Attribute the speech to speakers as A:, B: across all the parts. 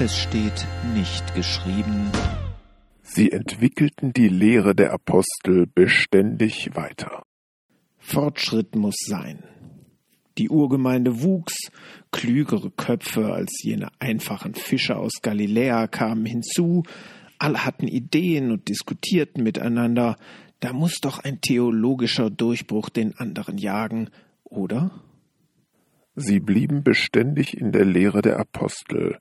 A: Es steht nicht geschrieben.
B: Sie entwickelten die Lehre der Apostel beständig weiter.
C: Fortschritt muss sein. Die Urgemeinde wuchs, klügere Köpfe als jene einfachen Fischer aus Galiläa kamen hinzu, alle hatten Ideen und diskutierten miteinander, da muss doch ein theologischer Durchbruch den anderen jagen, oder?
B: Sie blieben beständig in der Lehre der Apostel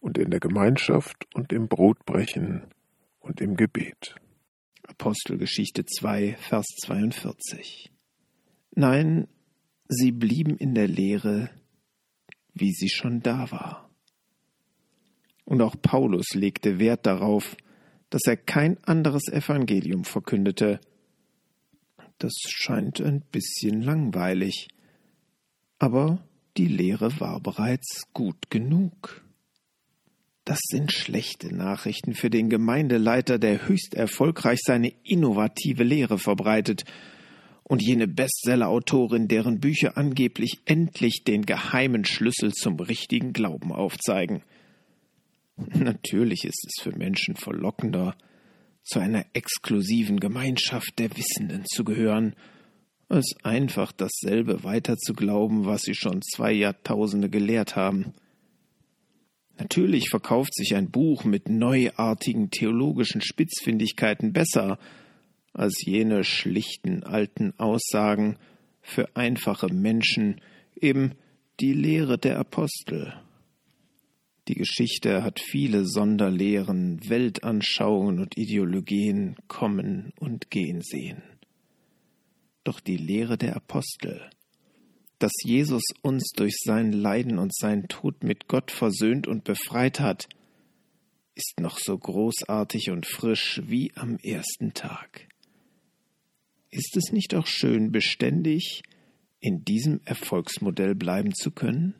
B: und in der Gemeinschaft und im Brotbrechen und im Gebet.
C: Apostelgeschichte 2, Vers 42. Nein, sie blieben in der Lehre, wie sie schon da war. Und auch Paulus legte Wert darauf, dass er kein anderes Evangelium verkündete. Das scheint ein bisschen langweilig, aber die Lehre war bereits gut genug. Das sind schlechte Nachrichten für den Gemeindeleiter, der höchst erfolgreich seine innovative Lehre verbreitet und jene Bestseller-Autorin, deren Bücher angeblich endlich den geheimen Schlüssel zum richtigen Glauben aufzeigen. Natürlich ist es für Menschen verlockender, zu einer exklusiven Gemeinschaft der Wissenden zu gehören, als einfach dasselbe weiter zu glauben, was sie schon zwei Jahrtausende gelehrt haben. Natürlich verkauft sich ein Buch mit neuartigen theologischen Spitzfindigkeiten besser als jene schlichten alten Aussagen für einfache Menschen, eben die Lehre der Apostel. Die Geschichte hat viele Sonderlehren, Weltanschauungen und Ideologien kommen und gehen sehen. Doch die Lehre der Apostel, dass Jesus uns durch sein Leiden und seinen Tod mit Gott versöhnt und befreit hat, ist noch so großartig und frisch wie am ersten Tag. Ist es nicht auch schön, beständig in diesem Erfolgsmodell bleiben zu können?